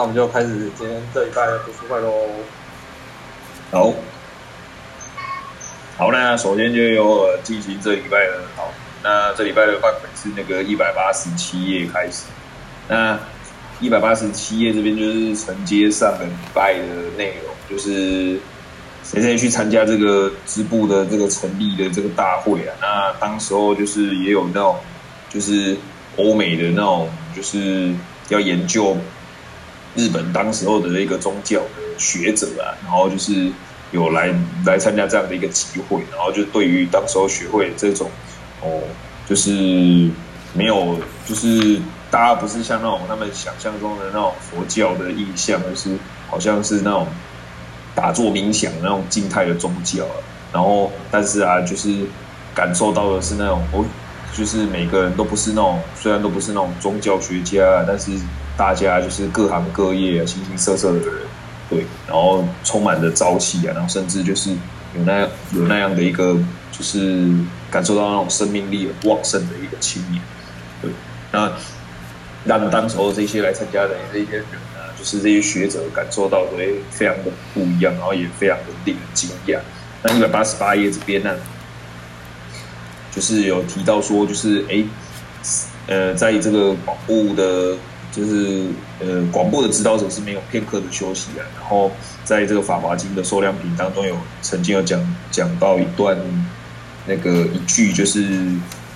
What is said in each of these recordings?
那我们就开始今天这一拜的读书会喽。好，好，那首先就由我进行这礼拜的好，那这礼拜的范本是那个一百八十七页开始。那一百八十七页这边就是承接上个礼拜的内容，就是谁谁去参加这个支部的这个成立的这个大会啊？那当时候就是也有那种，就是欧美的那种，就是要研究。日本当时候的一个宗教的学者啊，然后就是有来来参加这样的一个集会，然后就对于当时候学会这种哦，就是没有，就是大家不是像那种他们想象中的那种佛教的印象，就是好像是那种打坐冥想那种静态的宗教，然后但是啊，就是感受到的是那种哦，就是每个人都不是那种，虽然都不是那种宗教学家，但是。大家就是各行各业啊，形形色色的人，对，然后充满着朝气啊，然后甚至就是有那有那样的一个，就是感受到那种生命力旺盛的一个青年，对，那让当时候这些来参加的这些人啊，就是这些学者感受到会非常的不一样，然后也非常的令人惊讶。那一百八十八页这边呢，就是有提到说，就是哎，呃，在这个保护的。就是呃，广播的指导者是没有片刻的休息啊。然后在这个《法华经》的受量品当中，有曾经有讲讲到一段那个一句，就是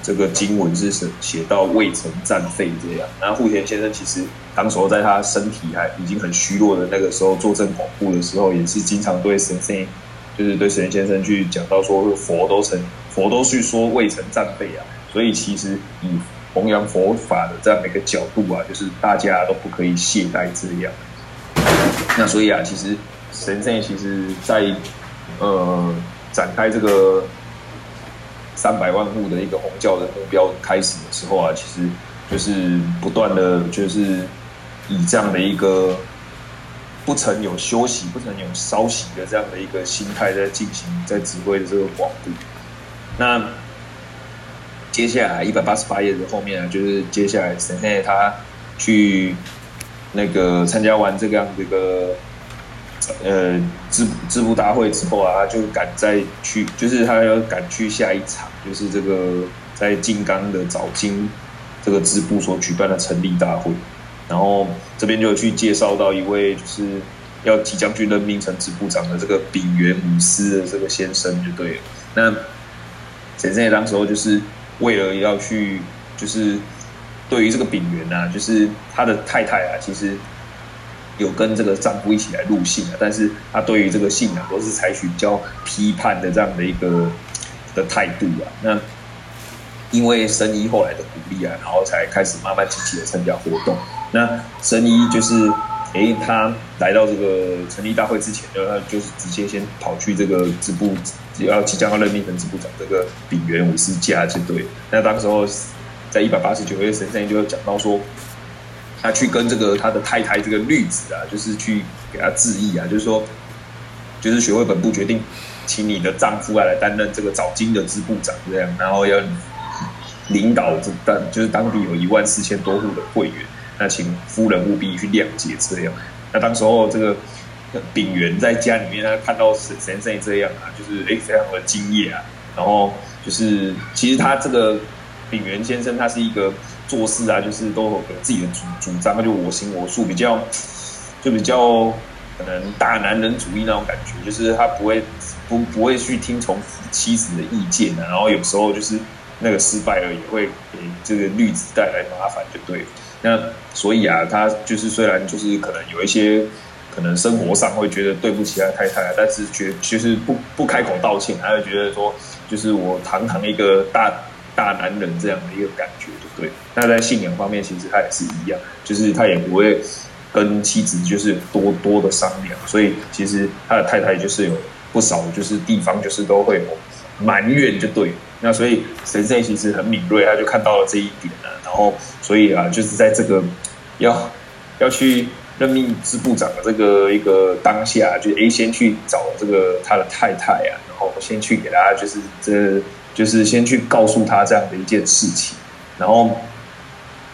这个经文是写写到未曾战废这样。然后户田先生其实当时候在他身体还已经很虚弱的那个时候坐镇广布的时候，也是经常对神仙，就是对神先生去讲到说佛都曾佛都去说未曾战废啊。所以其实以弘扬佛法的这样的一个角度啊，就是大家都不可以懈怠这样。那所以啊，其实神圣其实在呃展开这个三百万户的一个弘教的目标开始的时候啊，其实就是不断的就是以这样的一个不曾有休息、不曾有稍息的这样的一个心态在进行，在指挥的这个广度。那接下来一百八十八页的后面啊，就是接下来神奈他去那个参加完这个样子一个呃支支部大会之后啊，他就赶再去，就是他要赶去下一场，就是这个在金刚的早金这个支部所举办的成立大会，然后这边就有去介绍到一位就是要即将去任命成支部长的这个丙原武司的这个先生就对了。那神奈当时候就是。为了要去，就是对于这个丙原啊，就是他的太太啊，其实有跟这个丈夫一起来入信啊，但是他对于这个信仰都是采取比较批判的这样的一个的态度啊。那因为神医后来的鼓励啊，然后才开始慢慢积极的参加活动。那神医就是，哎，他来到这个成立大会之前呢，他就是直接先跑去这个支部。要即将要任命成支部长，这个丙原武士家就对。那当时候在一百八十九页神圣就讲到说，他去跟这个他的太太这个绿子啊，就是去给他致意啊，就是说，就是学会本部决定，请你的丈夫啊来担任这个早金的支部长这样，然后要领导这当就是当地有一万四千多户的会员，那请夫人务必去谅解这样。那当时候这个。丙原在家里面，他看到神神圣这样啊，就是哎非常的敬业啊。然后就是其实他这个丙原先生，他是一个做事啊，就是都有自己的主主张，就我行我素，比较就比较可能大男人主义那种感觉，就是他不会不不会去听从妻子的意见啊。然后有时候就是那个失败了，也会给这个绿子带来麻烦，就对。那所以啊，他就是虽然就是可能有一些。可能生活上会觉得对不起他太太，但是觉其实不不开口道歉，他会觉得说，就是我堂堂一个大大男人这样的一个感觉，对不对？那在信仰方面，其实他也是一样，就是他也不会跟妻子就是多多的商量，所以其实他的太太就是有不少就是地方就是都会有埋怨，就对。那所以神圣其实很敏锐，他就看到了这一点了，然然后所以啊，就是在这个要要去。任命支部长的这个一个当下，就 A 先去找这个他的太太啊，然后先去给他就是这就是先去告诉他这样的一件事情，然后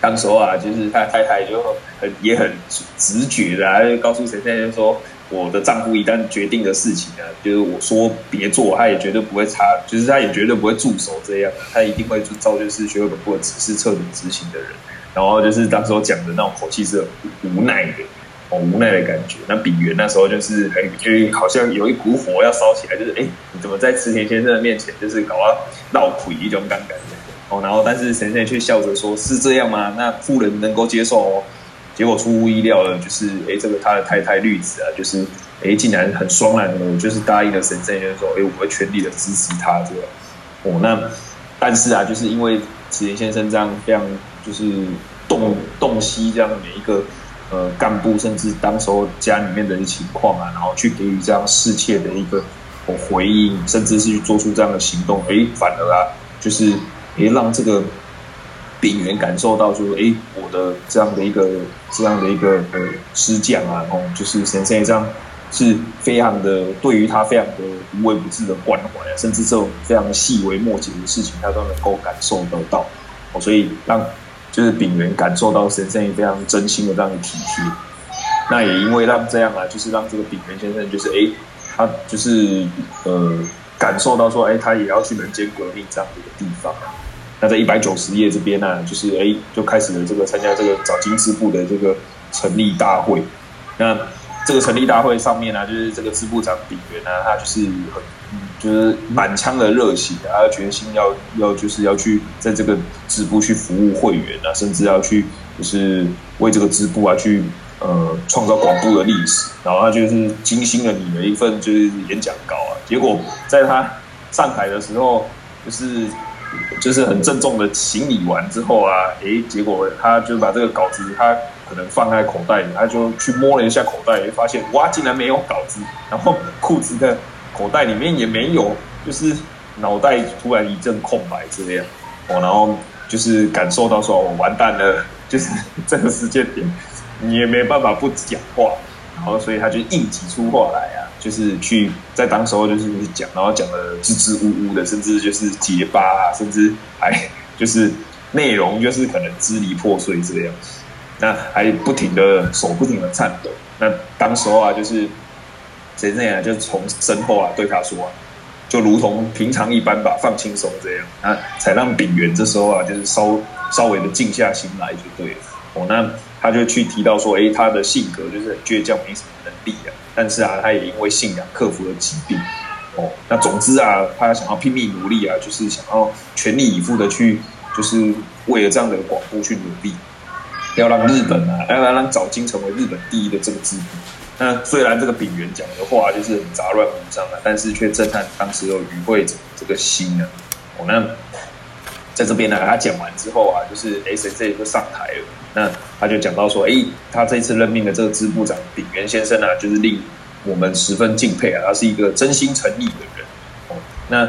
当时候啊，就是他太太就很也很直觉的，啊，就告诉神仙说，我的丈夫一旦决定的事情呢，就是我说别做，他也绝对不会差，就是他也绝对不会驻手这样，他一定会遵照就是学会本部的指示彻底执行的人。然后就是当时候讲的那种口气是无奈的，哦，无奈的感觉。那比原那时候就是很，就好像有一股火要烧起来，就是哎，你怎么在池田先生的面前就是搞到闹鬼一种尴尬？哦，然后但是神仙却笑着说：“是这样吗？那夫人能够接受哦？”结果出乎意料的，就是哎，这个他的太太绿子啊，就是哎，竟然很爽朗的，就是答应了神仙，就是说：“哎，我会全力的支持他。”这样哦，那但是啊，就是因为池田先生这样非常。就是洞洞悉这样每一个呃干部，甚至当时候家里面的情况啊，然后去给予这样适切的一个回应，甚至是去做出这样的行动，哎，反而啊，就是哎让这个丙员感受到说，哎，我的这样的一个这样的一个呃师将啊，哦，就是先生这样是非常的对于他非常的无微不至的关怀啊，甚至这种非常细微末节的事情，他都能够感受得到，哦，所以让。就是丙元感受到神圣非常真心的这样的体贴，那也因为让这样啊，就是让这个丙元先生就是哎，他就是呃感受到说哎，他也要去人间革命这样的一个地方。那在一百九十页这边呢，就是哎就开始了这个参加这个早金支部的这个成立大会。那这个成立大会上面呢，就是这个支部长丙元呢，他就是很。就是满腔的热血啊，决心要要就是要去在这个支部去服务会员啊，甚至要去就是为这个支部啊去呃创造广布的历史。然后他就是精心的拟了一份就是演讲稿啊，结果在他上台的时候，就是就是很郑重的行礼完之后啊，诶，结果他就把这个稿子他可能放在口袋里，他就去摸了一下口袋，发现哇，竟然没有稿子，然后裤子的。口袋里面也没有，就是脑袋突然一阵空白这样，哦，然后就是感受到说，我完蛋了，就是 这个时间点，你也没办法不讲话，然后所以他就硬挤出话来啊，就是去在当时候就是讲，然后讲的支支吾吾的，甚至就是结巴啊，甚至还就是内容就是可能支离破碎这个样子，那还不停的手不停的颤抖，那当时候啊就是。谁这样就从身后啊对他说，就如同平常一般吧，放轻松这样那，才让炳元这时候啊就是稍稍微的静下心来就对了。哦，那他就去提到说，哎，他的性格就是很倔强，没什么能力啊。但是啊，他也因为信仰克服了疾病。哦，那总之啊，他想要拼命努力啊，就是想要全力以赴的去，就是为了这样的广播去努力，要让日本啊，要让早金成为日本第一的这个支部。那虽然这个炳元讲的话就是很杂乱无章啊，但是却震撼当时有与会者这个心啊。哦，那在这边呢，他讲完之后啊，就是 S C 就上台了。那他就讲到说，哎，他这次任命的这个支部长炳元先生啊，就是令我们十分敬佩啊，他是一个真心诚意的人。那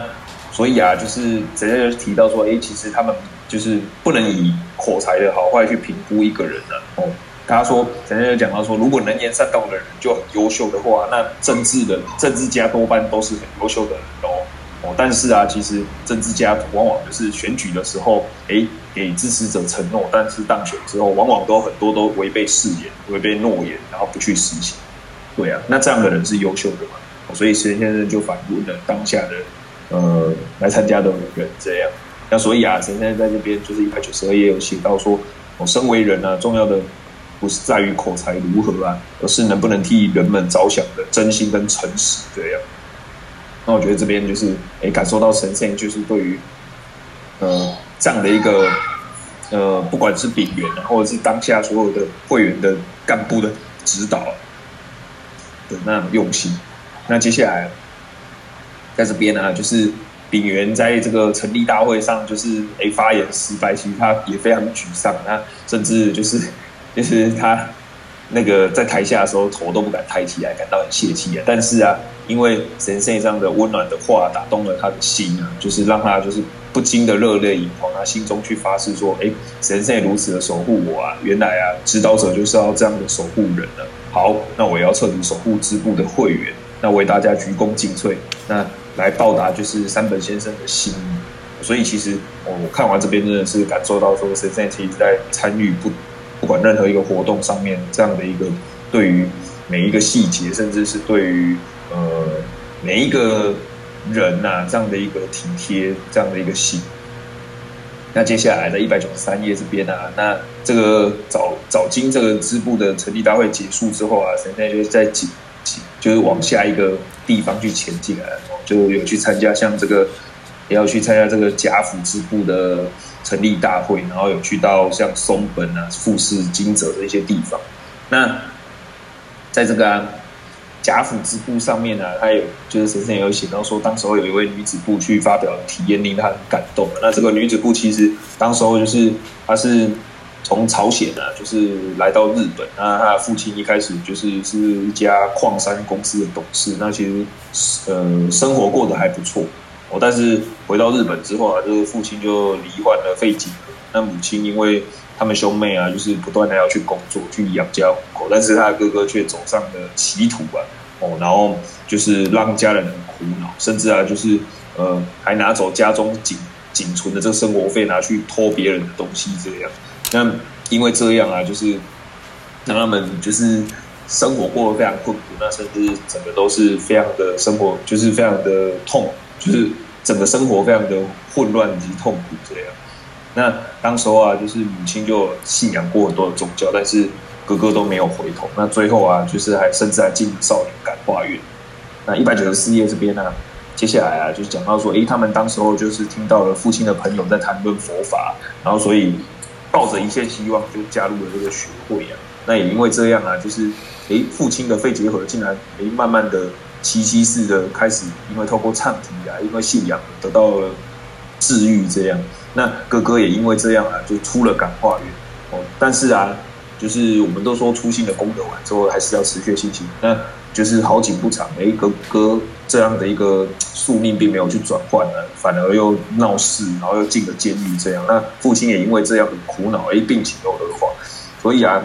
所以啊，就是直接就提到说，哎，其实他们就是不能以口才的好坏去评估一个人的哦。他说，陈先生讲到说，如果能言善道的人就很优秀的话，那政治的政治家多半都是很优秀的人哦。哦，但是啊，其实政治家往往就是选举的时候，哎，给支持者承诺，但是当选之后，往往都很多都违背誓言、违背诺言，然后不去实行。对啊，那这样的人是优秀的嘛？所以石先生就反问了当下的呃来参加的人这样。那所以啊，石先生在这边就是一百九十二页有写到说，我身为人啊，重要的。不是在于口才如何啊，而是能不能替人们着想的真心跟诚实这样。那我觉得这边就是，哎，感受到神圣就是对于，呃，这样的一个，呃，不管是丙员啊，或者是当下所有的会员的干部的指导的那种用心。那接下来，在这边呢，就是丙员在这个成立大会上，就是哎发言失败，其实他也非常沮丧，那甚至就是。就是他那个在台下的时候，头都不敢抬起来，感到很泄气啊。但是啊，因为神圣这样的温暖的话打动了他的心啊，就是让他就是不禁的热泪盈眶，他心中去发誓说：“哎，神圣如此的守护我啊！原来啊，指导者就是要这样的守护人了。好，那我也要彻底守护支部的会员，那为大家鞠躬尽瘁，那来报答就是山本先生的心意。所以其实我看完这边真的是感受到说，神圣其实在参与不。不管任何一个活动上面这样的一个对于每一个细节，甚至是对于呃每一个人呐这样的一个体贴，这样的一个心。那接下来的一百九十三页这边啊，那这个早早经这个支部的成立大会结束之后啊，现在就是在几几就是往下一个地方去前进啊，就有去参加像这个也要去参加这个贾府支部的成立大会，然后有去到像松本啊、富士、金泽的一些地方。那在这个啊。贾府支部上面呢，他有就是神圣有写到说，当时候有一位女子部去发表体验，令他很感动。那这个女子部其实当时候就是她是从朝鲜啊，就是来到日本。那她的父亲一开始就是是一家矿山公司的董事，那其实呃生活过得还不错。哦，但是回到日本之后啊，就是父亲就罹患了肺结核。那母亲因为他们兄妹啊，就是不断的要去工作，去养家糊口，但是他哥哥却走上了歧途啊，哦，然后就是让家人很苦恼，甚至啊，就是呃，还拿走家中仅仅存的这个生活费，拿去偷别人的东西，这样。那因为这样啊，就是让他们就是生活过得非常困苦，那甚至整个都是非常的生活，就是非常的痛，就是整个生活非常的混乱以及痛苦这样。那当时候啊，就是母亲就信仰过很多的宗教，但是哥哥都没有回头。那最后啊，就是还甚至还进少年感化院。那一百九十四页这边呢，接下来啊，就是讲到说，诶，他们当时候就是听到了父亲的朋友在谈论佛法，然后所以抱着一切希望就加入了这个学会啊。那也因为这样啊，就是诶，父亲的肺结核竟然诶，慢慢的奇迹似的开始，因为透过唱题啊，因为信仰得到了治愈，这样。那哥哥也因为这样啊，就出了感化院哦。但是啊，就是我们都说初心的功德完之后，还是要持续信心。那就是好景不长，哎，哥哥这样的一个宿命并没有去转换呢，反而又闹事，然后又进了监狱。这样，那父亲也因为这样很苦恼，哎，病情又恶化。所以啊，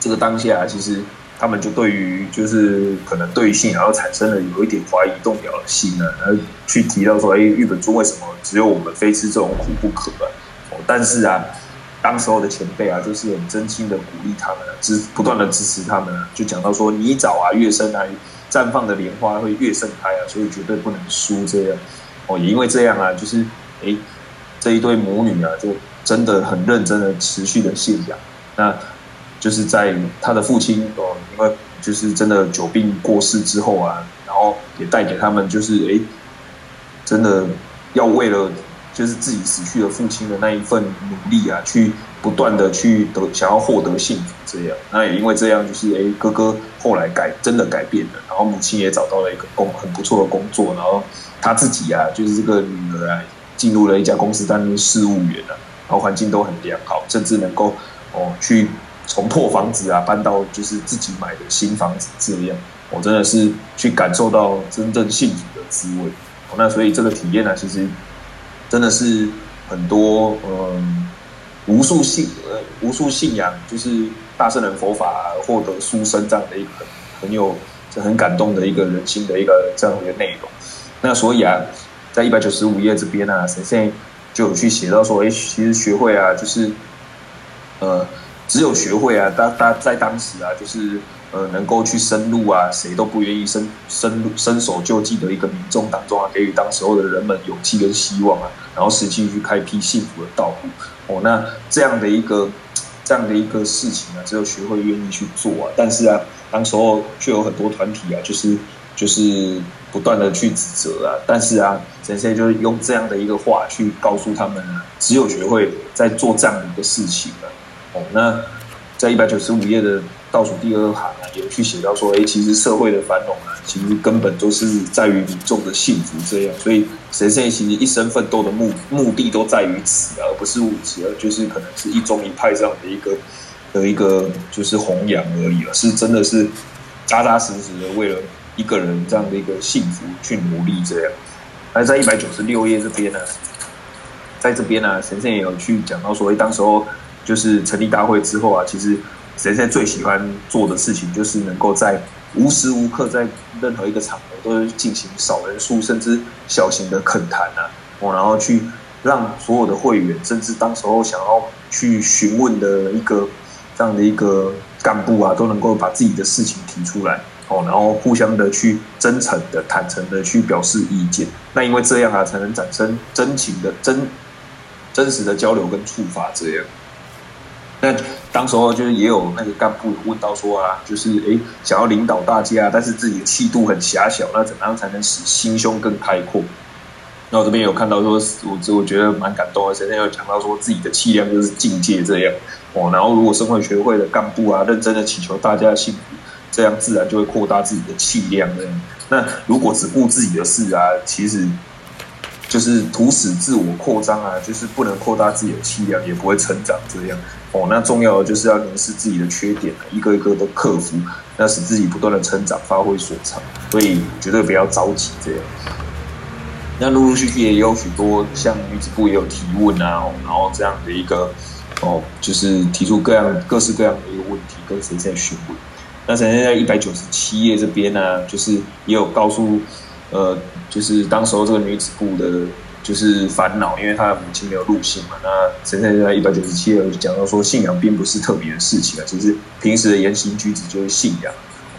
这个当下其实他们就对于就是可能对于信仰产生了有一点怀疑动摇的心呢，然后去提到说，哎，日本尊为什么？只有我们非吃这种苦不可啊！哦，但是啊，当时候的前辈啊，就是很真心的鼓励他们，支不断的支持他们啊，就讲到说，泥沼啊越深啊，绽放的莲花会越盛开啊，所以绝对不能输这样。哦，也因为这样啊，就是哎，这一对母女啊，就真的很认真的持续的信仰。那就是在他的父亲哦，就是真的久病过世之后啊，然后也带给他们就是哎，真的。要为了就是自己死去的父亲的那一份努力啊，去不断的去得想要获得幸福，这样那也因为这样，就是哎哥哥后来改真的改变了，然后母亲也找到了一个工很不错的工作，然后他自己啊就是这个女儿啊进入了一家公司担任事务员啊，然后环境都很良好，甚至能够哦去从破房子啊搬到就是自己买的新房子这样，我真的是去感受到真正幸福的滋味。那所以这个体验呢，其实真的是很多嗯，无数信呃无数信仰，就是大圣人佛法获得殊胜这样的一个很有很感动的一个人心的一个这样的一个内容。那所以啊，在一百九十五页这边呢，神仙就有去写到说，哎，其实学会啊，就是呃，只有学会啊，当当在当时啊，就是。呃，能够去深入啊，谁都不愿意伸深伸手救济的一个民众当中啊，给予当时候的人们勇气跟希望啊，然后实际去开辟幸福的道路。哦，那这样的一个这样的一个事情啊，只有学会愿意去做啊。但是啊，当时候却有很多团体啊，就是就是不断的去指责啊。但是啊，先生就是用这样的一个话去告诉他们啊，只有学会在做这样的一个事情啊。哦，那在一百九十五页的。倒数第二行啊，有去写到说，哎，其实社会的繁荣啊，其实根本都是在于民众的幸福这样。所以神仙其实一生奋斗的目目的都在于此，而不是物质，而就是可能是一宗一派这样的一个的一个就是弘扬而已，了是真的是扎扎实实的为了一个人这样的一个幸福去努力这样。而在一百九十六页这边呢，在这边呢，神仙也有去讲到说，哎，当时候就是成立大会之后啊，其实。神仙最喜欢做的事情，就是能够在无时无刻，在任何一个场合，都进行少人数甚至小型的恳谈啊，哦，然后去让所有的会员，甚至当时候想要去询问的一个这样的一个干部啊，都能够把自己的事情提出来哦，然后互相的去真诚的、坦诚的去表示意见。那因为这样啊，才能产生真情的真真实的交流跟触发这样。那当时候就是也有那个干部问到说啊，就是诶想要领导大家，但是自己的气度很狭小，那怎么样才能使心胸更开阔？那我这边有看到说，我我觉得蛮感动的，现在有讲到说自己的气量就是境界这样哦。然后如果生活学会的干部啊，认真的祈求大家的幸福，这样自然就会扩大自己的气量这样。那如果只顾自己的事啊，其实。就是图使自我扩张啊，就是不能扩大自己的气量，也不会成长这样哦。那重要的就是要凝视自己的缺点，一个一个的克服，那使自己不断的成长，发挥所长。所以绝对不要着急这样。那陆陆续续也有许多像女子部也有提问啊，然后这样的一个哦，就是提出各样各式各样的一个问题，跟谁在询问。那现在在一百九十七页这边呢，就是也有告诉。呃，就是当时候这个女子部的，就是烦恼，因为她的母亲没有入信嘛。那现在在一百九十七页就讲到说，信仰并不是特别的事情啊，其实平时的言行举止就是信仰。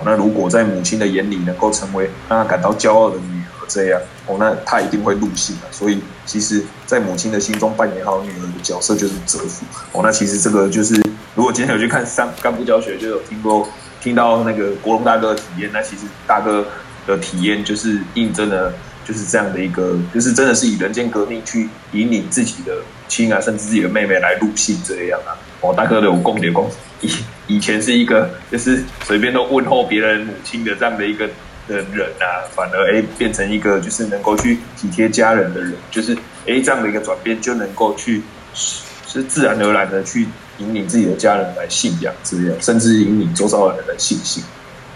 那如果在母亲的眼里能够成为让她感到骄傲的女儿，这样哦，那她一定会入信啊。所以，其实，在母亲的心中扮演好女儿的角色就是折服哦。那其实这个就是，如果今天有去看上干部教学，就有听过听到那个国龙大哥的体验，那其实大哥。的体验就是印证了，就是这样的一个，就是真的是以人间革命去引领自己的亲啊，甚至自己的妹妹来入信这样啊。哦，大哥的有共点共，以以前是一个就是随便都问候别人母亲的这样的一个的人啊，反而哎变成一个就是能够去体贴家人的人，就是哎这样的一个转变就能够去是自然而然的去引领自己的家人来信仰这样，甚至引领周遭的人的信心。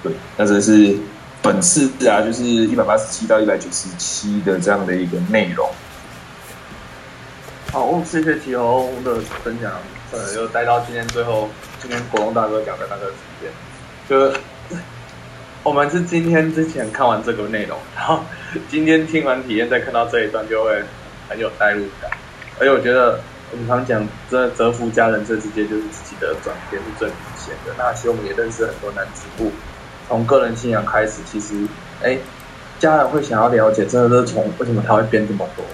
对，那这是。本次啊，就是一百八十七到一百九十七的这样的一个内容。好，谢谢提红的分享，呃，又带到今天最后，今天国龙大哥讲的那个时间，就是我们是今天之前看完这个内容，然后今天听完体验再看到这一段，就会很有代入感。而且我觉得我们常讲，这折服家人这之间就是自己的转变是最明显的。那其实我们也认识很多男子部。从个人信仰开始，其实，哎，家人会想要了解，真的是从为什么他会变这么多？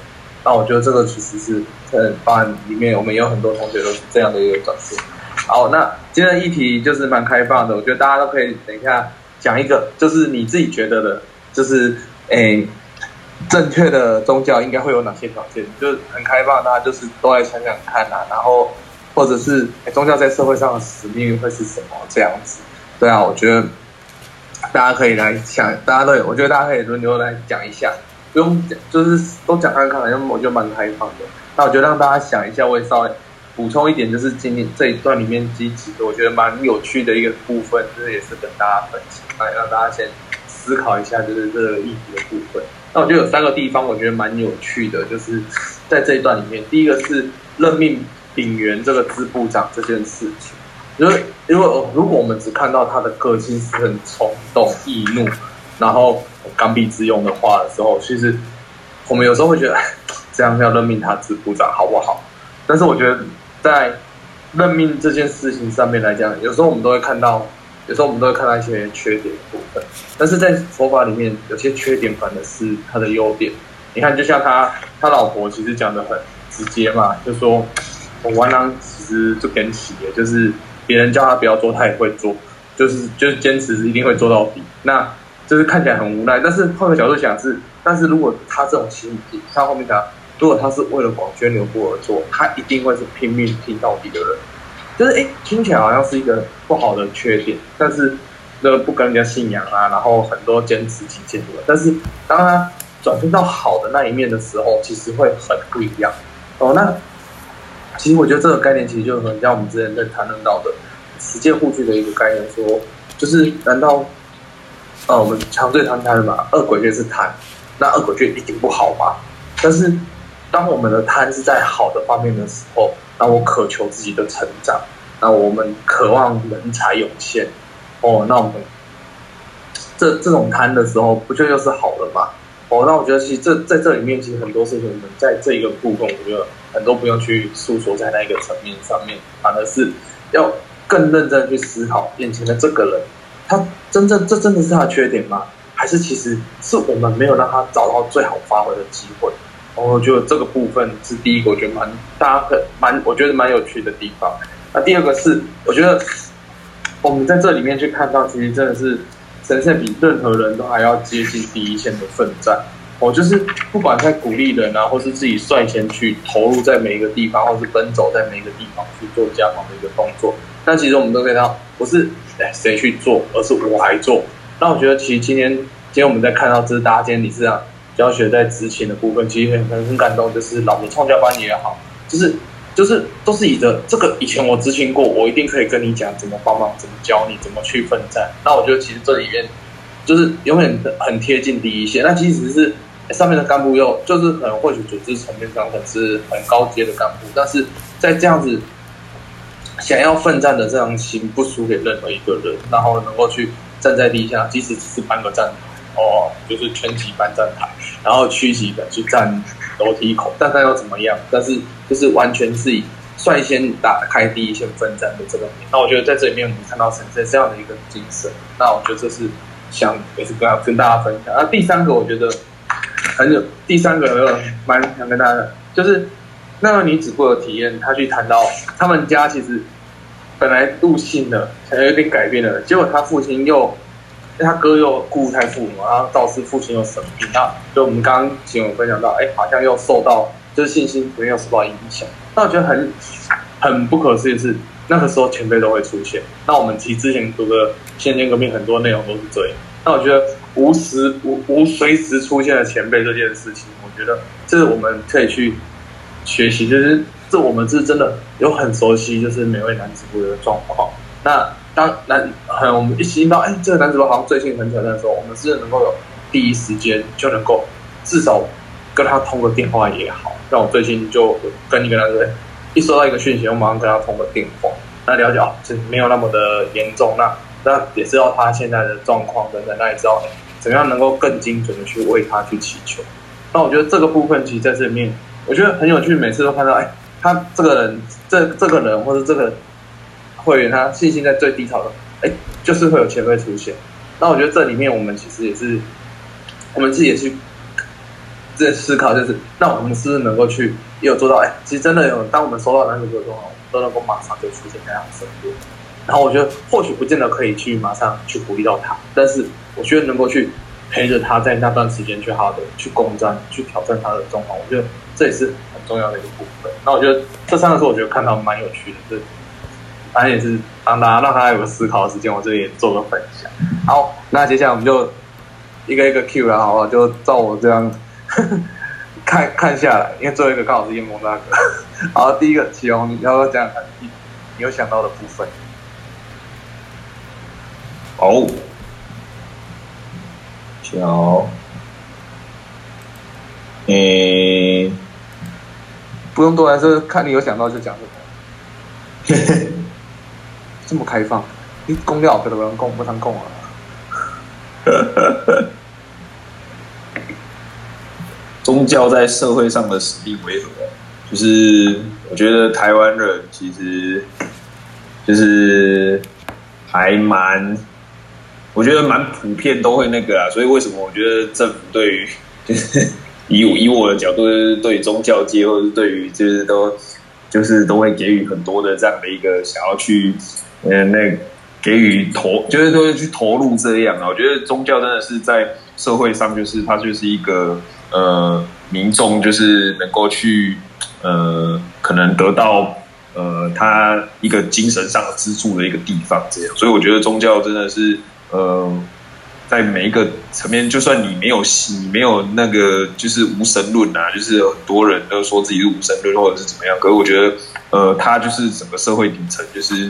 那我觉得这个其实是在班里面，我们有很多同学都是这样的一个转变。好，那今天的议题就是蛮开放的，我觉得大家都可以等一下讲一个，就是你自己觉得的，就是哎，正确的宗教应该会有哪些条件？就是很开放，大家就是都来想想看啊，然后或者是宗教在社会上的使命会是什么这样子？对啊，我觉得。大家可以来想，大家都有，我觉得大家可以轮流来讲一下，不用讲，就是都讲看看，因为我觉得蛮开放的。那我觉得让大家想一下，我也稍微补充一点，就是今天这一段里面积极的我觉得蛮有趣的一个部分，就是也是跟大家分享，来让大家先思考一下，就是这个议题的部分。那我觉得有三个地方我觉得蛮有趣的，就是在这一段里面，第一个是任命丙元这个支部长这件事情。因为，因为如果我们只看到他的个性是很冲动、易怒，然后刚愎自用的话的时候，其实我们有时候会觉得，这样要任命他支部长好不好？但是我觉得，在任命这件事情上面来讲，有时候我们都会看到，有时候我们都会看到一些缺点的部分。但是在佛法里面，有些缺点反而是他的优点。你看，就像他他老婆其实讲的很直接嘛，就说我弯郎其实就跟企业就是。别人叫他不要做，他也会做，就是就是坚持一定会做到底。那就是看起来很无奈，但是换个角度想是，但是如果他这种心理，他后面讲，如果他是为了广宣流布而做，他一定会是拼命拼到底的人。就是哎，听起来好像是一个不好的缺点，但是那个不跟人家信仰啊，然后很多坚持己见的。但是当他转变到好的那一面的时候，其实会很不一样。哦，那。其实我觉得这个概念其实就很像我们之前在谈论到的实践护具的一个概念，说就是难道呃我们常对贪贪嘛，恶鬼就是贪，那恶鬼就一定不好吗？但是当我们的贪是在好的方面的时候，那我渴求自己的成长，那我们渴望人才涌现，哦，那我们这这种贪的时候，不就又是好的吗？哦，那我觉得其实这在这里面，其实很多事情，我们在这一个部分，我觉得很多不用去诉说在那一个层面上面，反而是要更认真去思考眼前的这个人，他真正这真的是他的缺点吗？还是其实是我们没有让他找到最好发挥的机会？我觉得这个部分是第一个，我觉得蛮大家很蛮我觉得蛮有趣的地方。那第二个是，我觉得我们在这里面去看到，其实真的是神圣比任何人都还要接近第一线的奋战。我就是不管在鼓励人啊，或是自己率先去投入在每一个地方，或是奔走在每一个地方去做加防的一个动作。但其实我们都可以看到，不是哎谁去做，而是我还做。那我觉得其实今天今天我们在看到这是大家今天理事长教学在执勤的部分，其实很很很感动。就是老的创教班也好，就是就是都是以的这个以前我执行过，我一定可以跟你讲怎么帮忙，怎么教你，怎么去奋战。那我觉得其实这里面就是永远很贴近第一线。那其实是。上面的干部又就是可能或许组织层面上很是很高阶的干部，但是在这样子想要奋战的这样心不输给任何一个人，然后能够去站在地下，即使只是搬个站台，哦，就是全级搬站台，然后区级的去站楼梯口，但那又怎么样？但是就是完全是以率先打开第一线奋战的这个，那我觉得在这里面我们看到神圣这样的一个精神，那我觉得这是想也是跟跟大家分享。那第三个，我觉得。很有第三个蛮想跟大家，就是那个女子过的体验，她去谈到他们家其实本来入信的，想要有点改变了，结果他父亲又他哥又故态父母，然后导致父亲又生病，那就我们刚刚请我分享到，哎，好像又受到就是信心没有受到影响，那我觉得很很不可思议是那个时候前辈都会出现，那我们其实之前读的《先天革命》很多内容都是这样，那我觉得。无时无无随时出现的前辈这件事情，我觉得这是我们可以去学习，就是这我们是真的有很熟悉，就是每位男子部的状况。那当男很我们一听到，哎，这个男主播好像最近很挑战的时候，我们是能够有第一时间就能够至少跟他通个电话也好。让我最近就跟一个男子，一收到一个讯息，我马上跟他通个电话，那了解哦，这没有那么的严重，那那也知道他现在的状况等等，那也知道。怎样能够更精准的去为他去祈求？那我觉得这个部分其实在这里面，我觉得很有趣。每次都看到，哎，他这个人，这这个人或者这个会员，他信心在最低潮的，哎，就是会有前辈出现。那我觉得这里面我们其实也是，我们自己也去在思考，就是那我们是不是能够去也有做到？哎，其实真的有，当我们收到那个时候，都能够马上就出现在他身边。然后我觉得或许不见得可以去马上去鼓励到他，但是。我觉得能够去陪着他在那段时间去好好的去攻占、去挑战他的状况，我觉得这也是很重要的一个部分。那我觉得这三个是我觉得看到蛮有趣的，是反正也是让大家让他有个思考的时间，我这里也做个分享。好，那接下来我们就一个一个 Q 了，好不好？就照我这样 看看下来，因为最后一个刚好是叶梦大哥。好，第一个启宏，你要讲你有想到的部分。哦。小，诶，不用多，还是看你有想到就讲什么。这么开放，你供料可能不能供，不能供啊。宗教在社会上的使命为何？就是我觉得台湾人其实就是还蛮。我觉得蛮普遍都会那个啊，所以为什么我觉得政府对于就是 以以我的角度，对于宗教界或者是对于就是都就是都会给予很多的这样的一个想要去嗯那给予投就是都会去投入这样啊。我觉得宗教真的是在社会上就是它就是一个呃民众就是能够去呃可能得到呃他一个精神上的支柱的一个地方这样，所以我觉得宗教真的是。呃，在每一个层面，就算你没有你没有那个就是无神论啊，就是很多人都说自己是无神论或者是怎么样，可是我觉得，呃，它就是整个社会底层，就是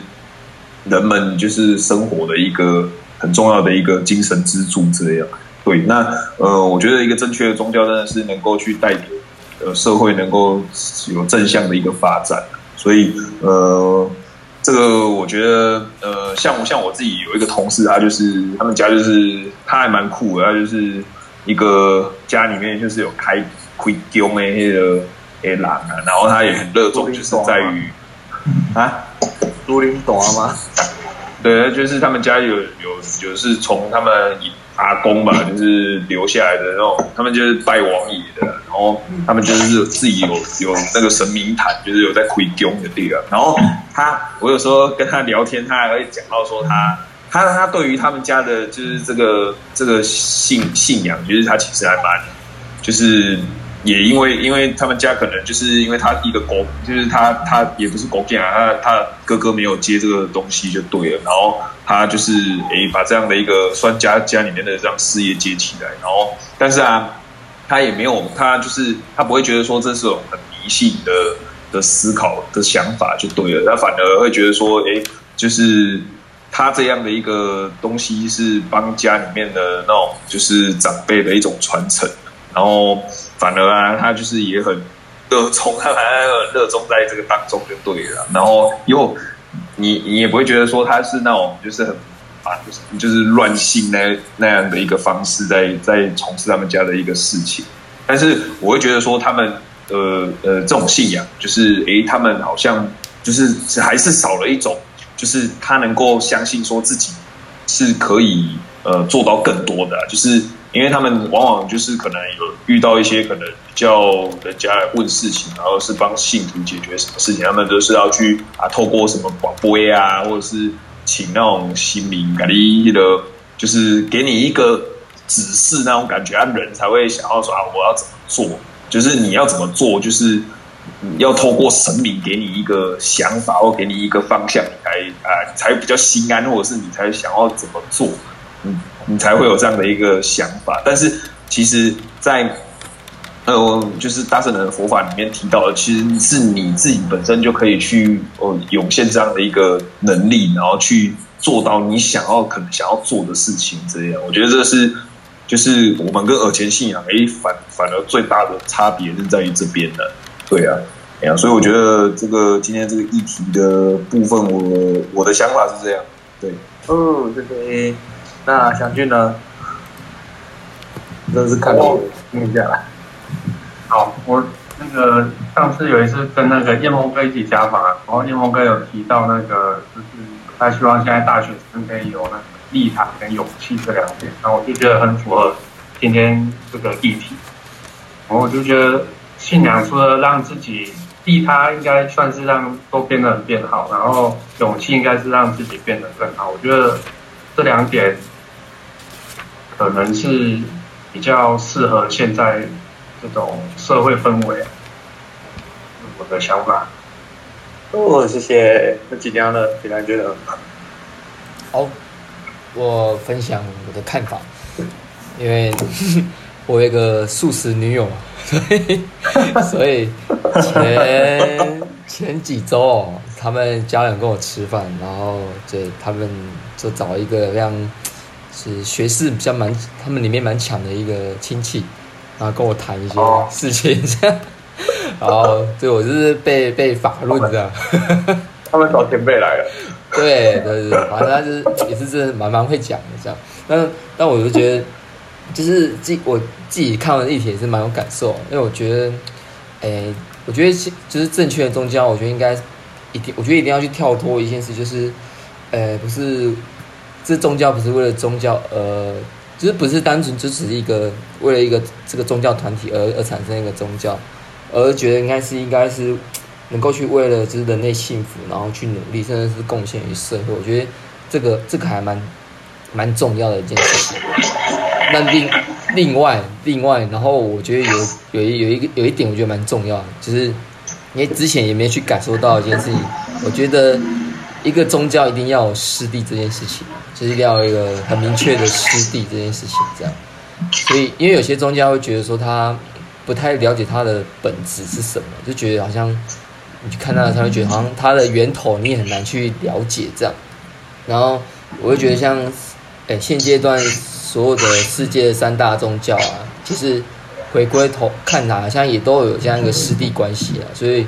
人们就是生活的一个很重要的一个精神支柱这样。对，那呃，我觉得一个正确的宗教真的是能够去带给呃社会能够有正向的一个发展，所以呃。这个我觉得，呃，像像我自己有一个同事，他就是他们家就是他还蛮酷的，他就是一个家里面就是有开开丢的那个诶狼啊，然后他也很热衷，就是在于啊，竹林懂了吗？对，就是他们家有有有是从他们阿公吧，就是留下来的那种，他们就是拜王爷的，然后他们就是自己有有那个神明坛，就是有在亏宫的地方。然后他，我有时候跟他聊天，他还会讲到说他他他对于他们家的就是这个这个信信仰，就是他其实还蛮就是。也因为，因为他们家可能就是因为他一个狗，就是他他也不是狗店啊，他他哥哥没有接这个东西就对了，然后他就是诶把这样的一个算家家里面的这样事业接起来，然后但是啊，他也没有他就是他不会觉得说这是种很迷信的的思考的想法就对了，他反而会觉得说诶就是他这样的一个东西是帮家里面的那种就是长辈的一种传承，然后。反而啊，他就是也很热衷，他还很热衷在这个当中就对了。然后又你你也不会觉得说他是那种就是很啊，就是就是乱性那那样的一个方式在在从事他们家的一个事情。但是我会觉得说他们呃呃这种信仰，就是诶他们好像就是还是少了一种，就是他能够相信说自己是可以呃做到更多的，就是。因为他们往往就是可能有遇到一些可能叫人家问事情，然后是帮信徒解决什么事情，他们都是要去啊透过什么广播啊，或者是请那种心灵感应的，就是给你一个指示那种感觉，啊人才会想要说啊我要怎么做，就是你要怎么做，就是要透过神明给你一个想法或给你一个方向，你才啊才比较心安，或者是你才想要怎么做，嗯。你才会有这样的一个想法，但是其实，在呃，就是大圣的佛法里面提到的，其实是你自己本身就可以去哦涌现这样的一个能力，然后去做到你想要可能想要做的事情。这样，我觉得这是就是我们跟耳前信仰哎反反而最大的差别是在于这边的。对啊，哎呀，所以我觉得这个今天这个议题的部分，我我的想法是这样。对，哦，这个。那祥俊呢？真是看过听下来。好，我那个上次有一次跟那个叶梦哥一起加访，然后叶梦哥有提到那个，就是他希望现在大学生可以有那个立场跟勇气这两点，然后我就觉得很符合今天这个议题。然后我就觉得信仰除了让自己利他，应该算是让都变得很变好，然后勇气应该是让自己变得更好。我觉得这两点。可能是比较适合现在这种社会氛围，我的想法。哦，谢谢。那几天呢？平常觉得好，我分享我的看法，因为 我有一个素食女友，所 以所以前前几周他们家人跟我吃饭，然后就他们就找一个让。是学士比较蛮，他们里面蛮强的一个亲戚，然后跟我谈一些事情，这样，然后对我就是被被法论这样，他们找前辈来了，对对对，反正他就是也是真的蛮蛮会讲的这样，但但我就觉得，就是自我自己看完议题也是蛮有感受，因为我觉得，哎，我觉得就是正确的宗教，我觉得应该一定，我觉得一定要去跳脱一件事，就是，呃，不是。这宗教不是为了宗教，呃，就是不是单纯支持一个为了一个这个宗教团体而而产生一个宗教，而觉得应该是应该是能够去为了就是人类幸福，然后去努力，甚至是贡献于社会。我觉得这个这个还蛮蛮重要的一件事情。那另另外另外，然后我觉得有有一有一个有一点我觉得蛮重要的，就是因为之前也没去感受到一件事情，我觉得一个宗教一定要有师弟这件事情。就是要一个很明确的师弟这件事情，这样，所以因为有些宗教会觉得说他不太了解他的本质是什么，就觉得好像你去看他，他会觉得好像他的源头你也很难去了解这样。然后我会觉得像，哎，现阶段所有的世界三大宗教啊，其实回归头看它，好像也都有这样一个师弟关系啊。所以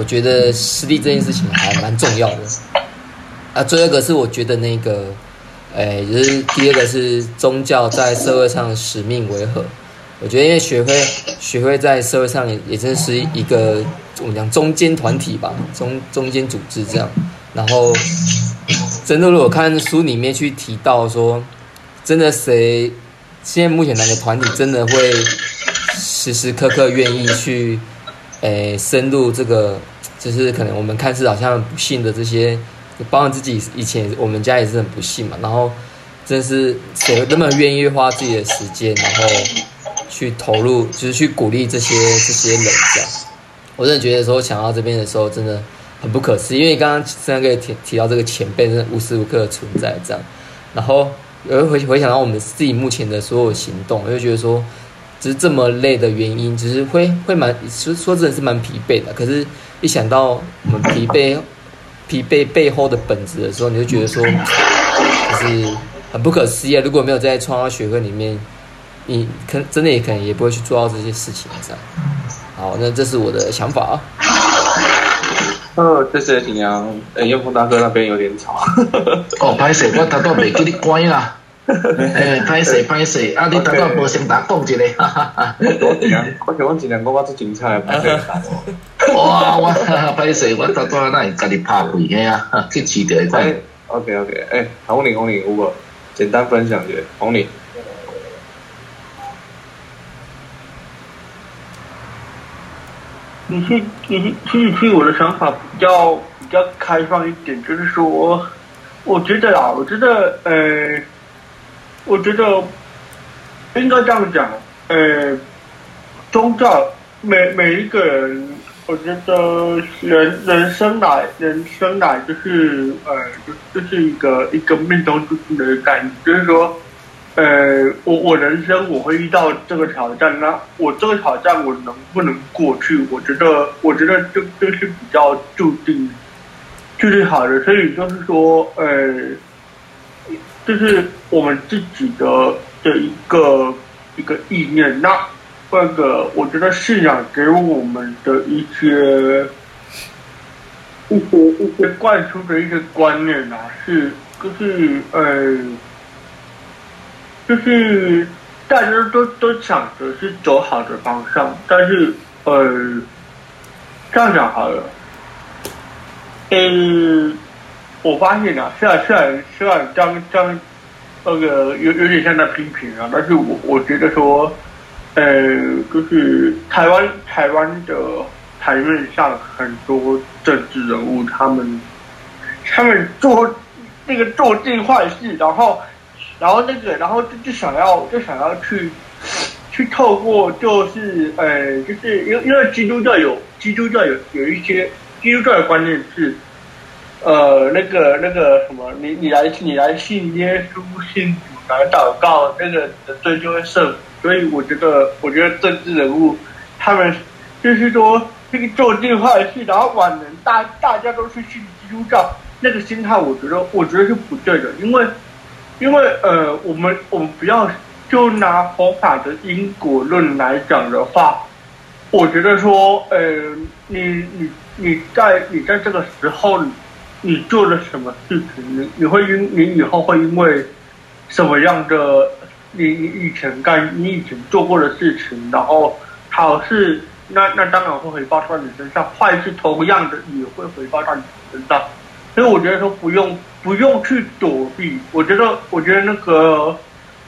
我觉得师弟这件事情还蛮重要的。啊，最后一个是我觉得那个。哎，就是第二个是宗教在社会上的使命为何？我觉得因为学会学会在社会上也也真是一个我们讲中间团体吧，中中间组织这样。然后真的如果看书里面去提到说，真的谁现在目前哪个团体真的会时时刻刻愿意去诶深入这个，就是可能我们看似好像不幸的这些，包括自己以前我们家也是很不幸嘛，然后真是谁那么愿意花自己的时间，然后去投入，就是去鼓励这些这些人这样。我真的觉得说想到这边的时候，真的很不可思议，因为刚刚三哥提提到这个前辈，真的无时无刻的存在这样。然后有回回想到我们自己目前的所有行动，我就觉得说，只是这么累的原因，只是会会蛮说说真的是蛮疲惫的。可是，一想到我们疲惫疲惫背后的本质的时候，你就觉得说，就是很不可思议。如果没有在创造学科里面，你可真的也可能也不会去做到这些事情这样。好，那这是我的想法啊。哦，谢谢景阳。呃，燕峰大哥那边有点吵。哦，歹势，我头拄袂记你关啦。诶，歹势歹势，啊，你等到无先打讲一个，哈哈哈。我尽量，我想我尽量讲我最精彩的。哇，我歹势，我头拄那会家己拍屁嘿啊，去饲着一块。OK OK，哎，红领红领，有无简单分享一下？红领。你是你是其实其实我的想法比较比较开放一点，就是说，我觉得啊，我觉得呃，我觉得应该这样讲，呃，宗教每每一个人，我觉得人人生来人生来就是呃，就就是一个一个命中注定的感觉，就是说。呃，我我人生我会遇到这个挑战，那我这个挑战我能不能过去？我觉得，我觉得这这是比较注定注定好的，所以就是说，呃，就是我们自己的的一个一个意念。那那个，我觉得信仰给我们的一些一些一些灌输的一些观念啊，是就是呃。就是大家都都想着是走好的方向，但是呃，这样讲好了，呃，我发现啊，虽然虽然虽然张张那个有有点像在批评啊，但是我我觉得说，呃，就是台湾台湾的台面上很多政治人物，他们他们做那个做尽坏事，然后。然后那个，然后就就想要就想要去去透过，就是呃，就是因为因为基督教有基督教有有一些基督教的观念是，呃，那个那个什么，你你来你来信耶稣信主来祷告，那个的罪就会赦。所以我觉得，我觉得政治人物他们就是说这个做尽坏事，然后晚年大大家都去信基督教，那个心态，我觉得我觉得是不对的，因为。因为呃，我们我们不要就拿佛法的因果论来讲的话，我觉得说，呃，你你你在你在这个时候，你做了什么事情，你你会因你以后会因为什么样的你你以前干你以前做过的事情，然后好事，那那当然会回报到你身上；坏事同样的也会回报到你身上。所以我觉得说不用不用去躲避，我觉得我觉得那个，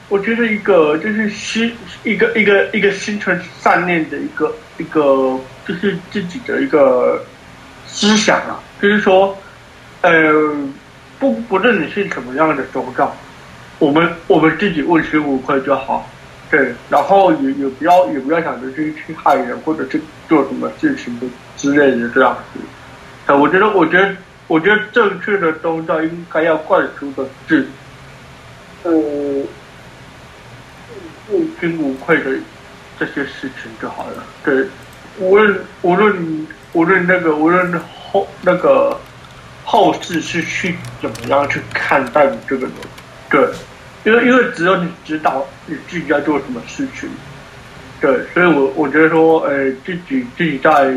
我觉得一个就是心一个一个一个心存善念的一个一个就是自己的一个思想啊，就是说，呃，不不论你是什么样的宗教，我们我们自己问心无愧就好，对，然后也也不要也不要想着去去害人或者去做什么事情的之类的这样子，呃，我觉得我觉得。我觉得正确的宗教应该要灌输的是，呃，问心无愧的这些事情就好了。对，无论无论无论那个无论后那个后世是去怎么样去看待你这个人，对，因为因为只有你知道你自己在做什么事情，对，所以我我觉得说，呃，自己自己在。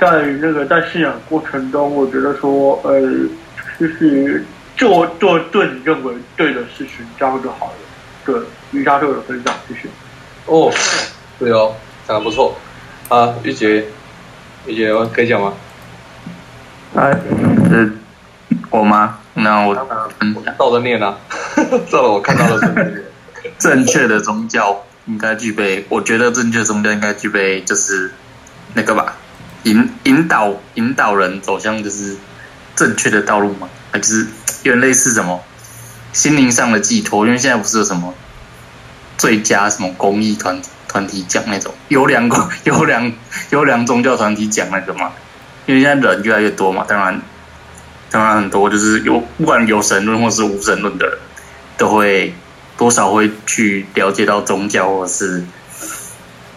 在那个在信仰过程中，我觉得说，呃，就是做做对你认为对的事情，这样就好了。对，瑜伽对我的分享，谢谢。哦，对哦，讲的不错。啊，玉洁，玉洁可以讲吗？哎，呃，我吗？那我分享照着念啊，照着我看到的顺序念。正确的宗教应该具备，我觉得正确的宗教应该具备就是那个吧，引引导引导人走向就是正确的道路嘛，还就是有点类似什么心灵上的寄托，因为现在不是有什么最佳什么公益团团体奖那种优良公优良优良宗教团体奖那个嘛，因为现在人越来越多嘛，当然当然很多就是有不管有神论或是无神论的人，都会多少会去了解到宗教或是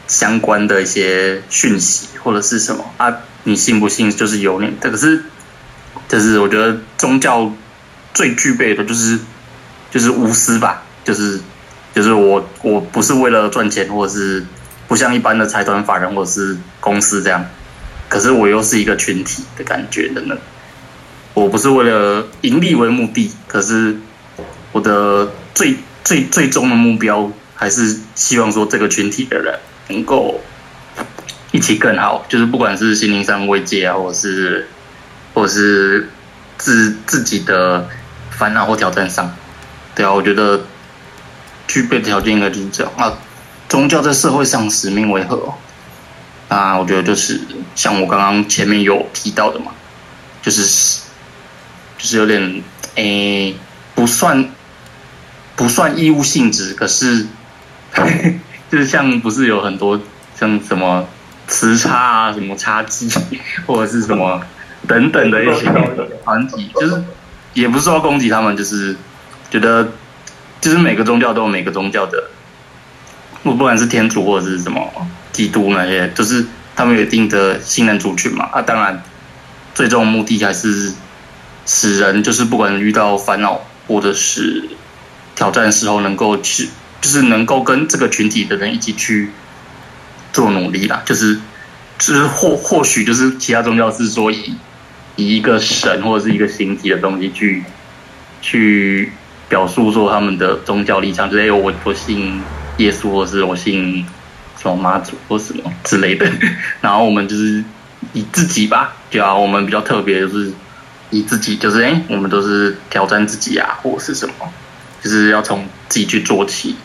相关的一些讯息或者是什么啊，你信不信就是由你，可是就是我觉得宗教最具备的就是就是无私吧，就是就是我我不是为了赚钱，或者是不像一般的财团法人或者是公司这样，可是我又是一个群体的感觉的呢。我不是为了盈利为目的，可是我的最最最终的目标还是希望说这个群体的人能够一起更好，就是不管是心灵上慰藉啊，或是或是自自己的烦恼或挑战上，对啊，我觉得具备的条件应该就是这样啊。宗教在社会上使命为何？啊，我觉得就是像我刚刚前面有提到的嘛，就是就是有点诶、不算不算义务性质，可是 就是像不是有很多像什么磁差啊、什么差距 或者是什么等等的一些团体，就是也不是说攻击他们，就是觉得就是每个宗教都有每个宗教的，不不管是天主或者是什么基督那些，就是他们有一定的信任族群嘛。啊，当然最终目的还是使人就是不管遇到烦恼或者是挑战的时候，能够去就是能够跟这个群体的人一起去做努力啦。就是就是或或许就是其他宗教是说以以一个神或者是一个形体的东西去去表述说他们的宗教立场，就是哎我我信耶稣，或是我信什么妈祖或什么之类的。然后我们就是以自己吧，对啊，我们比较特别就是以自己，就是哎、我们都是挑战自己啊，或是什么，就是要从自己去做起。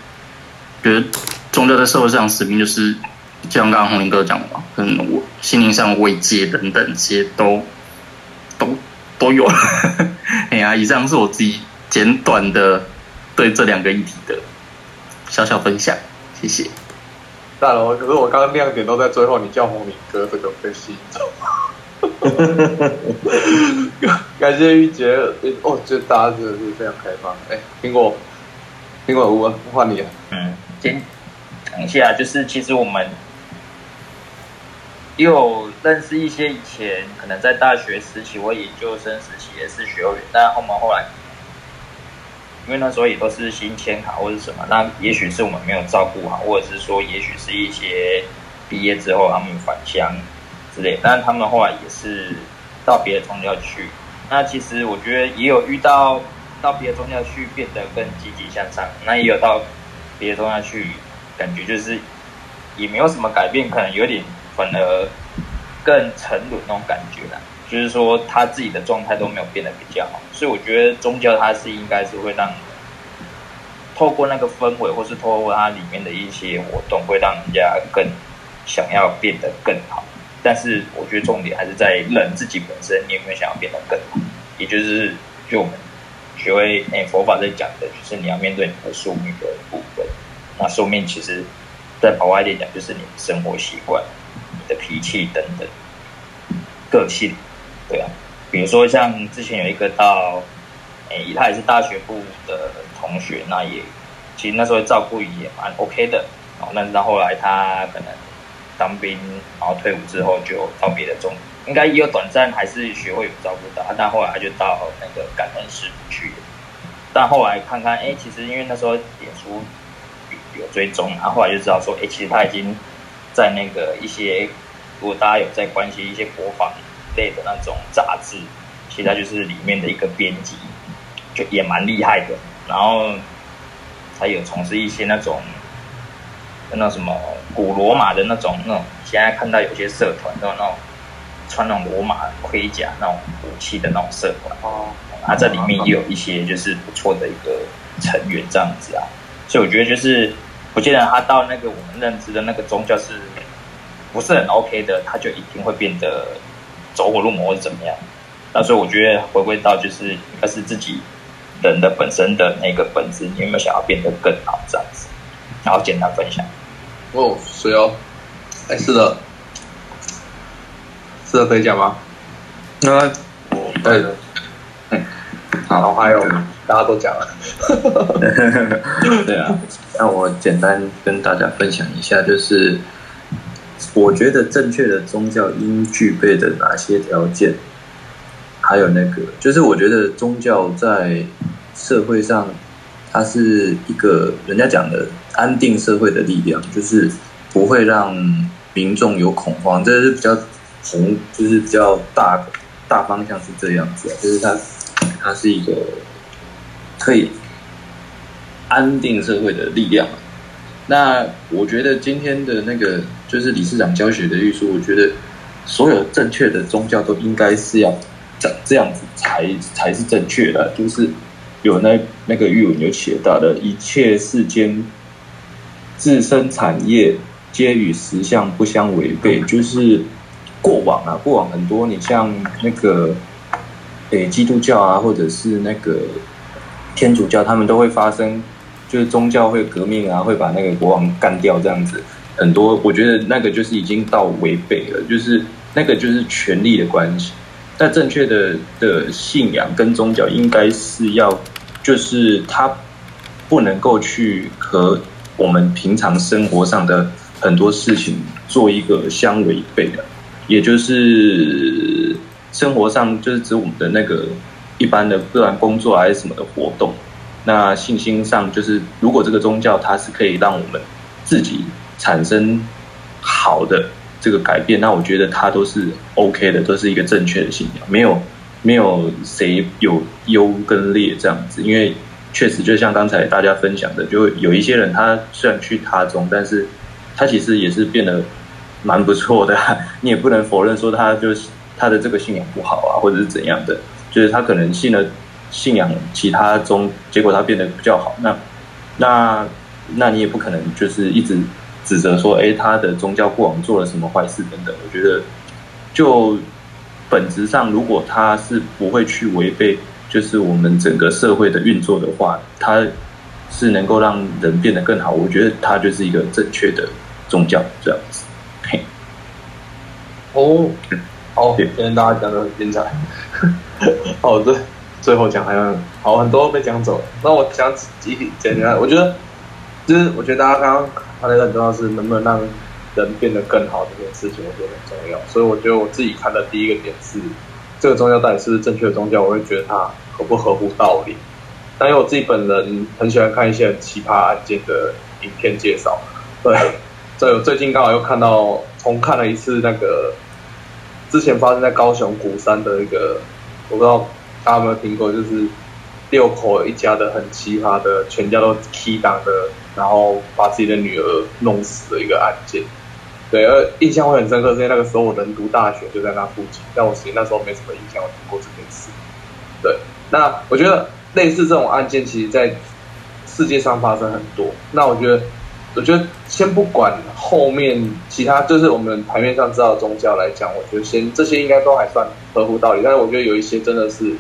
觉得宗教在社会上使命就是，就像刚刚红林哥讲的嘛，嗯我心灵上慰藉等等这些都都 都有。哎呀，以上是我自己简短的对这两个议题的小小分享，谢谢。大楼，可是我刚刚亮点都在最后，你叫红林哥这个被吸引走。感谢玉洁，哦，觉得大家真的是非常开放。哎，苹果，苹果屋换你了。嗯，先讲一下，就是其实我们也有认识一些以前可能在大学时期或研究生时期也是学员，但后面后来，因为那时候也都是新签卡或者什么，那也许是我们没有照顾好，或者是说也许是一些毕业之后他们返乡之类，但是他们后来也是到别的宗教去。那其实我觉得也有遇到到别的宗教去变得更积极向上，那也有到别的宗教去，感觉就是也没有什么改变，可能有点反而更沉沦那种感觉啦。就是说他自己的状态都没有变得比较好，所以我觉得宗教它是应该是会让透过那个氛围，或是透过它里面的一些活动，会让人家更想要变得更好。但是我觉得重点还是在人自己本身，你有没有想要变得更好？也就是就我们学会诶、佛法在讲的，就是你要面对你的宿命的部分。那宿命其实，在跑外一点讲，就是你的生活习惯、你的脾气等等个性，对啊。比如说像之前有一个到，诶、他也是大学部的同学，那也其实那时候照顾也蛮 OK 的。哦，那到后来他可能当兵，然后退伍之后就到别的中，应该也有短暂还是学会有照顾到，但后来他就到那个感恩师傅去了。但后来看看，哎，其实因为那时候脸书有追踪，然后后来就知道说，哎，其实他已经在那个一些，如果大家有在关心一些国防类的那种杂志，其实他就是里面的一个编辑，就也蛮厉害的。然后他有从事一些那种那什么古罗马的那种那种，现在看到有些社团都有那种穿那种罗马盔甲那种武器的那种社团。哦，啊，在里面也有一些就是不错的一个成员这样子啊，所以我觉得就是不见得他到那个我们认知的那个宗教是不是很 OK 的，他就一定会变得走火入魔或者怎么样。那所以我觉得回归到就是应该是自己人的本身的那个本质，你有没有想要变得更好这样子？然后简单分享。哦，水哦，哎，是的，是的，可以讲吗？那对的，好，还有大家都讲了，对啊，那我简单跟大家分享一下，就是我觉得正确的宗教应具备的哪些条件，还有那个，就是我觉得宗教在社会上，它是一个人家讲的安定社会的力量，就是不会让民众有恐慌，这是比较宏，就是比较大大方向是这样子，就是它它是一个可以安定社会的力量。那我觉得今天的那个就是理事长教学的艺术，我觉得所有正确的宗教都应该是要长这样子才才是正确的，就是有那那个语文有写到的，一切世间自身产业皆与实相不相违背，就是过往啊，过往很多你像那个诶基督教啊，或者是那个天主教，他们都会发生就是宗教会革命啊，会把那个国王干掉这样子，很多我觉得那个就是已经到违背了，就是那个就是权力的关系。但正确的的信仰跟宗教应该是要，就是他不能够去和我们平常生活上的很多事情做一个相违背的，也就是生活上就是指我们的那个一般的不管工作还是什么的活动。那信心上就是，如果这个宗教它是可以让我们自己产生好的这个改变，那我觉得它都是 OK 的，都是一个正确的信仰，没有没有谁有优跟劣这样子。因为确实就像刚才大家分享的，就有一些人他虽然去他宗，但是他其实也是变得蛮不错的，你也不能否认说他就是他的这个信仰不好啊，或者是怎样的，就是他可能信了。信仰其他宗，结果他变得比较好，那那那你也不可能就是一直指责说，哎，他的宗教过往做了什么坏事等等。我觉得，就本质上，如果他是不会去违背，就是我们整个社会的运作的话，它是能够让人变得更好。我觉得它就是一个正确的宗教这样子。嘿，哦，好，今天大家讲的很精彩。好，的。最后讲好像好很多被讲走了，那我想集体简单，我觉得就是我觉得大家刚刚谈的很重要是能不能让人变得更好这件事情，我觉得很重要。所以我觉得我自己看的第一个点是这个宗教到底是正确的宗教，我会觉得它合不合乎道理。但因为我自己本人很喜欢看一些奇葩案件的影片介绍，对，所以我最近刚好又看到重看了一次那个之前发生在高雄鼓山的一个，我不知道。大家有没有听过？就是六口一家的很奇葩的，全家都 key 档的，然后把自己的女儿弄死的一个案件。对，而印象会很深刻，是因为那个时候我人读大学就在那附近，但我其实那时候没什么印象，我听过这件事。对，那我觉得类似这种案件，其实在世界上发生很多。那我觉得，我觉得先不管后面其他，就是我们台面上知道的宗教来讲，我觉得先这些应该都还算合乎道理。但是我觉得有一些真的是。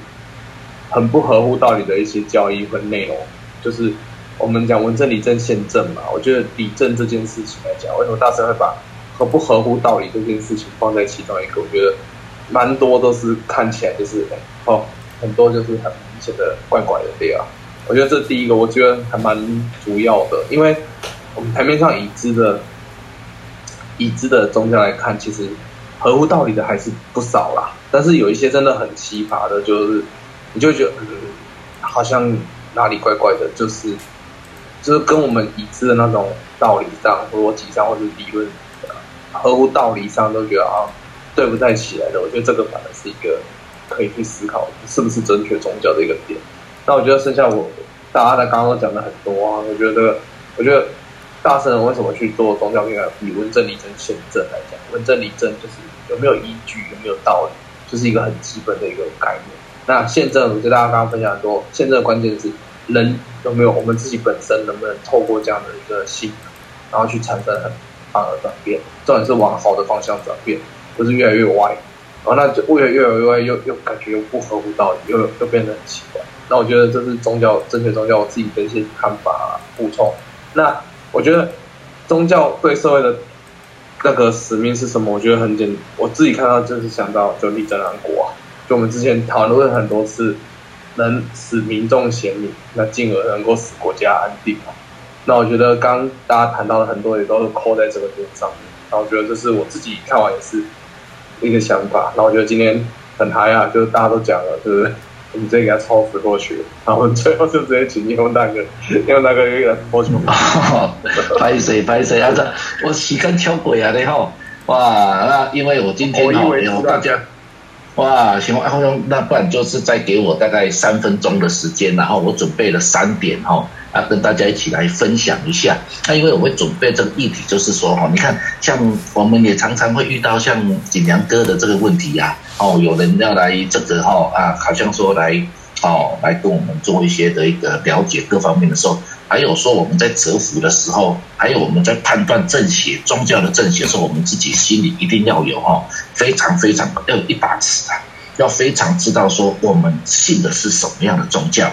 很不合乎道理的一些交易和内容，就是我们讲文正理正宪政嘛。我觉得理正这件事情来讲，为什么大神会把合不合乎道理这件事情放在其中一个？我觉得蛮多都是看起来就是哦，很多就是很明显的怪怪的对啊。我觉得这第一个，我觉得还蛮主要的，因为我们台面上已知的已知的宗教来看，其实合乎道理的还是不少啦。但是有一些真的很奇葩的，就是。你就觉得嗯，好像哪里怪怪的，就是就是跟我们已知的那种道理上、逻辑上或者理论合乎道理上都觉得啊对不太起来的。我觉得这个反而是一个可以去思考是不是正确宗教的一个点。那我觉得剩下我大家在刚刚都讲的很多啊，我觉得我觉得大圣人为什么去做宗教应该以文正理正宪正来讲，文正理正就是有没有依据，有没有道理，就是一个很基本的一个概念。那宪政，我觉得大家刚刚分享很多，宪政的关键是人有没有我们自己本身能不能透过这样的一个信，然后去产生很反而转变，重点是往好的方向转变，不是越来越歪，然后那就越来越来越歪，又又感觉又不合乎道理，又又变得很奇怪。那我觉得这是宗教正确宗教我自己的一些看法补充。那我觉得宗教对社会的那个使命是什么？我觉得很简，我自己看到就是想到就立正安国啊，就我们之前讨论很多次，能使民众贤明，那进而能够使国家安定嘛。那我觉得刚大家谈到的很多也都是扣在这个点上面。那我觉得这是我自己看完也是一个想法。那我觉得今天很嗨啊，就是大家都讲了，对不对？我们直接给他超时过去，然后最后就直接请英文大哥，英文大哥又给他播出。拍谁拍谁啊！这我时间超过啊！你好，哇，那因为我今天哦，有大家，哇，行，然后那不然就是再给我大概三分钟的时间，然后我准备了三点哈，啊，跟大家一起来分享一下。那因为我会准备这个议题，就是说哈，你看，像我们也常常会遇到像锦良哥的这个问题呀。哦，有人要来这个哈啊，好像说来哦，来跟我们做一些的一个了解各方面的时候，还有说我们在折服的时候，还有我们在判断正邪宗教的正邪的时候，我们自己心里一定要有哈，非常非常要有一把尺啊，要非常知道说我们信的是什么样的宗教。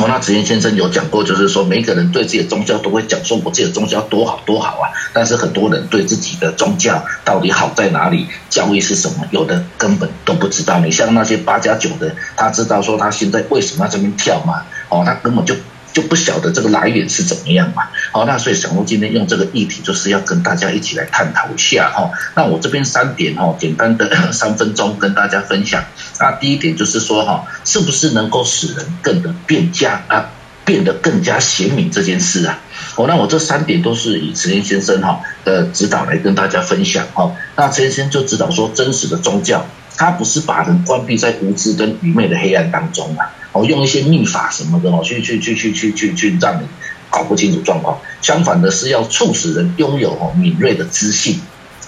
哦，那子燕先生有讲过，就是说每个人对自己的宗教都会讲说，我自己的宗教多好多好啊。但是很多人对自己的宗教到底好在哪里，教义是什么，有的根本都不知道。你像那些八加九的，他知道说他现在为什么要这边跳吗？哦，他根本就。就不晓得这个来源是怎么样嘛？好，那所以小龙今天用这个议题，就是要跟大家一起来探讨一下哈。那我这边三点哈，简单的 三分钟跟大家分享。那第一点就是说哈，是不是能够使人更的变加啊，变得更加贤明这件事啊？哦，那我这三点都是以慈延先生哈的指导来跟大家分享哈。那慈延先生就指导说，真实的宗教，它不是把人关闭在无知跟愚昧的黑暗当中啊。哦，用一些秘法什么的哦，去去去去去去去让你搞不清楚状况。相反的是要促使人拥有哦敏锐的知性，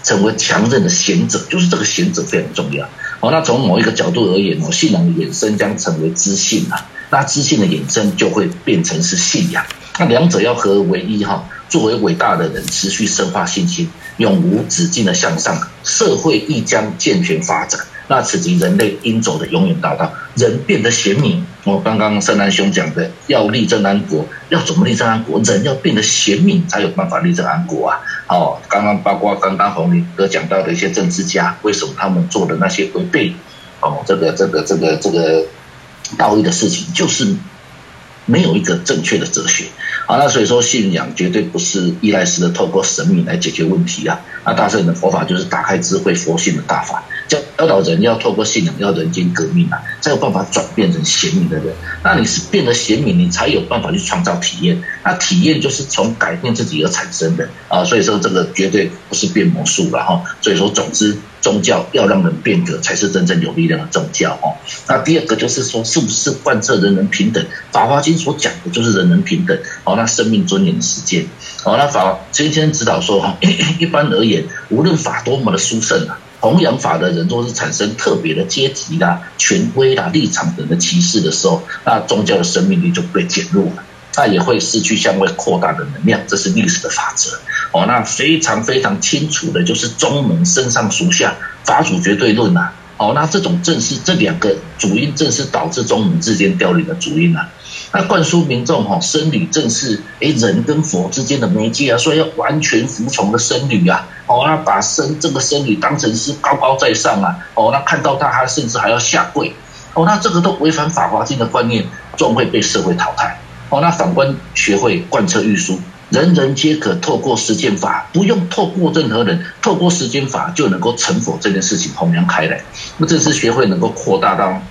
成为强韧的贤者，就是这个贤者非常重要。哦，那从某一个角度而言哦，信仰的衍生将成为知性啊，那知性的衍生就会变成是信仰。那两者要合而为一哈，作为伟大的人，持续深化信心，永无止境的向上，社会亦将健全发展。那此即人类应走的永远大道，人变得贤明。我刚刚圣南兄讲的，要立正安国，要怎么立正安国？人要变得贤明，才有办法立正安国啊！哦，刚刚包括刚刚红林哥讲到的一些政治家，为什么他们做的那些违背哦这个这个这个这个道义的事情，就是没有一个正确的哲学。好，那所以说信仰绝对不是依赖式的透过神明来解决问题啊！那大圣的佛法就是打开智慧佛性的大法。教教导人要透过信仰，要人间革命啊，才有办法转变成贤明的人。那你是变得贤明，你才有办法去创造体验。那体验就是从改变自己而产生的啊，所以说这个绝对不是变魔术了哈。所以说，总之，宗教要让人变革，才是真正有力量的宗教哦。那第二个就是说，是不是贯彻人人平等？法华经所讲的就是人人平等哦。那生命尊严的实践哦。那法今天指导说哈，一般而言，无论法多么的殊胜啊。弘扬法的人，若是产生特别的阶级啦、权威啦、立场等的歧视的时候，那宗教的生命力就被减弱了，那也会失去向外扩大的能量，这是历史的法则。哦，那非常非常清楚的就是宗门身上属下，法主绝对论呐。哦，那这种正是这两个主因，正是导致宗门之间凋零的主因呐。那灌输民众哈，僧侣正是诶人跟佛之间的媒介啊，所以要完全服从的僧侣啊，哦，那把僧这个僧侣当成是高高在上啊，哦，那看到他还甚至还要下跪，哦，那这个都违反法华经的观念，终会被社会淘汰。哦，那反观学会贯彻御书，人人皆可透过实践法，不用透过任何人，透过实践法就能够成佛这件事情弘扬开来，那这是学会能够扩大到。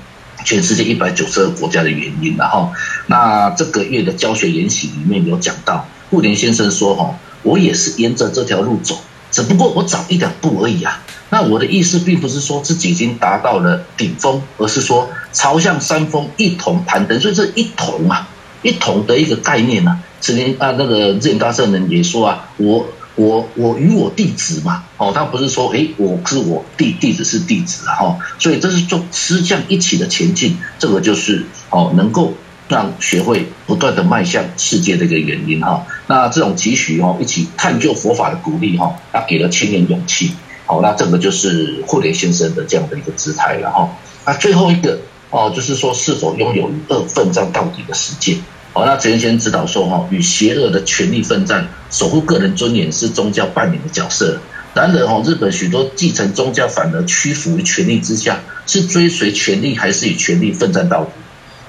全世界一百九十二个国家的原因，然后那这个月的教学研习里面有讲到，顾田先生说哈，我也是沿着这条路走，只不过我早一两步而已啊。那我的意思并不是说自己已经达到了顶峰，而是说朝向山峰一同攀登。所以这一同啊，一同的一个概念呢，曾经啊那个智大圣人也说啊，我我我与我弟子嘛，哦，他不是说，诶，我是我弟弟子是弟子啊，哈，所以这是做师匠一起的前进，这个就是哦，能够让学会不断的迈向世界的一个原因哈。那这种期许哦，一起探究佛法的鼓励哈，那给了青年勇气，好，那这个就是慧莲先生的这样的一个姿态了哈。那最后一个哦，就是说是否拥有与恶奋战到底的实践。好，那陈先生指导说哈，与邪恶的权力奋战，守护个人尊严是宗教扮演的角色。然而哈，日本许多继承宗教反而屈服于权力之下，是追随权力还是与权力奋战到底？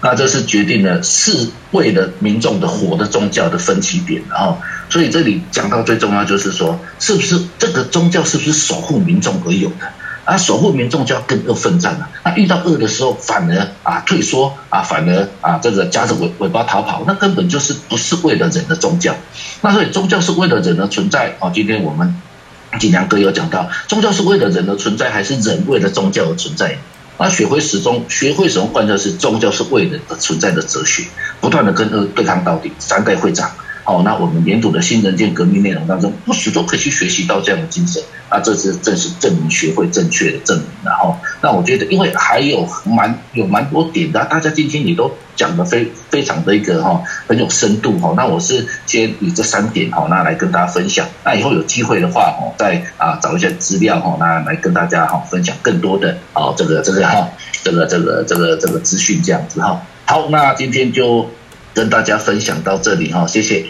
那这是决定了是为了民众的活的宗教的分歧点然后。所以这里讲到最重要就是说，是不是这个宗教是不是守护民众而有的？啊，守护民众就要跟恶奋战了。那遇到恶的时候，反而啊退缩啊，反而啊这个夹着尾尾巴逃跑，那根本就是不是为了人的宗教。那所以宗教是为了人的存在哦。今天我们锦良哥有讲到，宗教是为了人的存在，还是人为了宗教而存在？那学会始终学会始终贯彻是宗教是为人而存在的哲学，不断的跟恶对抗到底。三代会长。哦，那我们年度的新人间革命内容当中，不时都可以去学习到这样的精神，那这是正是证明学会正确的证明。然后，那我觉得，因为还有蛮有蛮多点的，大家今天也都讲的非非常的一个哈很有深度哈。那我是先以这三点哈，那来跟大家分享。那以后有机会的话哈，再啊找一些资料哈，那来跟大家哈分享更多的啊这个这个哈这个这个这个这个资讯这样子哈。好，那今天就。跟大家分享到这里哈，谢谢。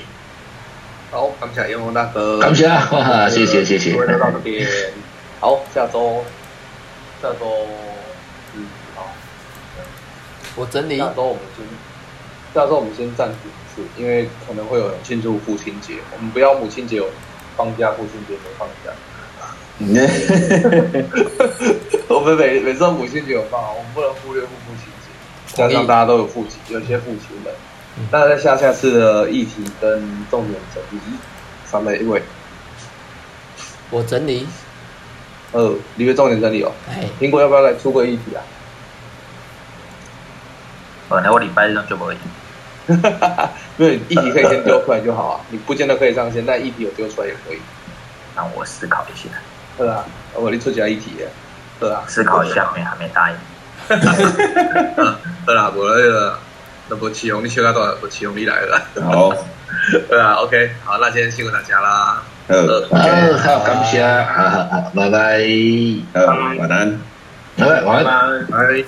好，感谢炎红大哥。感谢，谢谢谢谢。到这边，好，下周，下周，嗯，好。我整理。下周我们先，下周我们先暂停一次，因为可能会有人庆祝父亲节，我们不要母亲节有放假，父亲节没放假。我们每每次母亲节有放，我们不能忽略父父亲节，加上大家都有父亲，有些父亲们。那在下下次的议题跟重点整理，三位一位，我整理，呃，你为重点整理哦。苹果要不要来出个议题啊？本来我礼拜日就不会。哈哈哈因为议题可以先丢出来就好啊，你不见得可以上线，但议题有丢出来也可以。让我思考一下。对啊，我你出几个议题？对啊，思考一下，没还没答应。哈哈哈哈对啦，我那个。那不启用，你学到多少？不启用，你来了。好，对啊，OK，好，那今天辛苦大家啦。呃，OK，好，感谢，好好好，拜拜，嗯，晚安，拜拜，晚安，拜。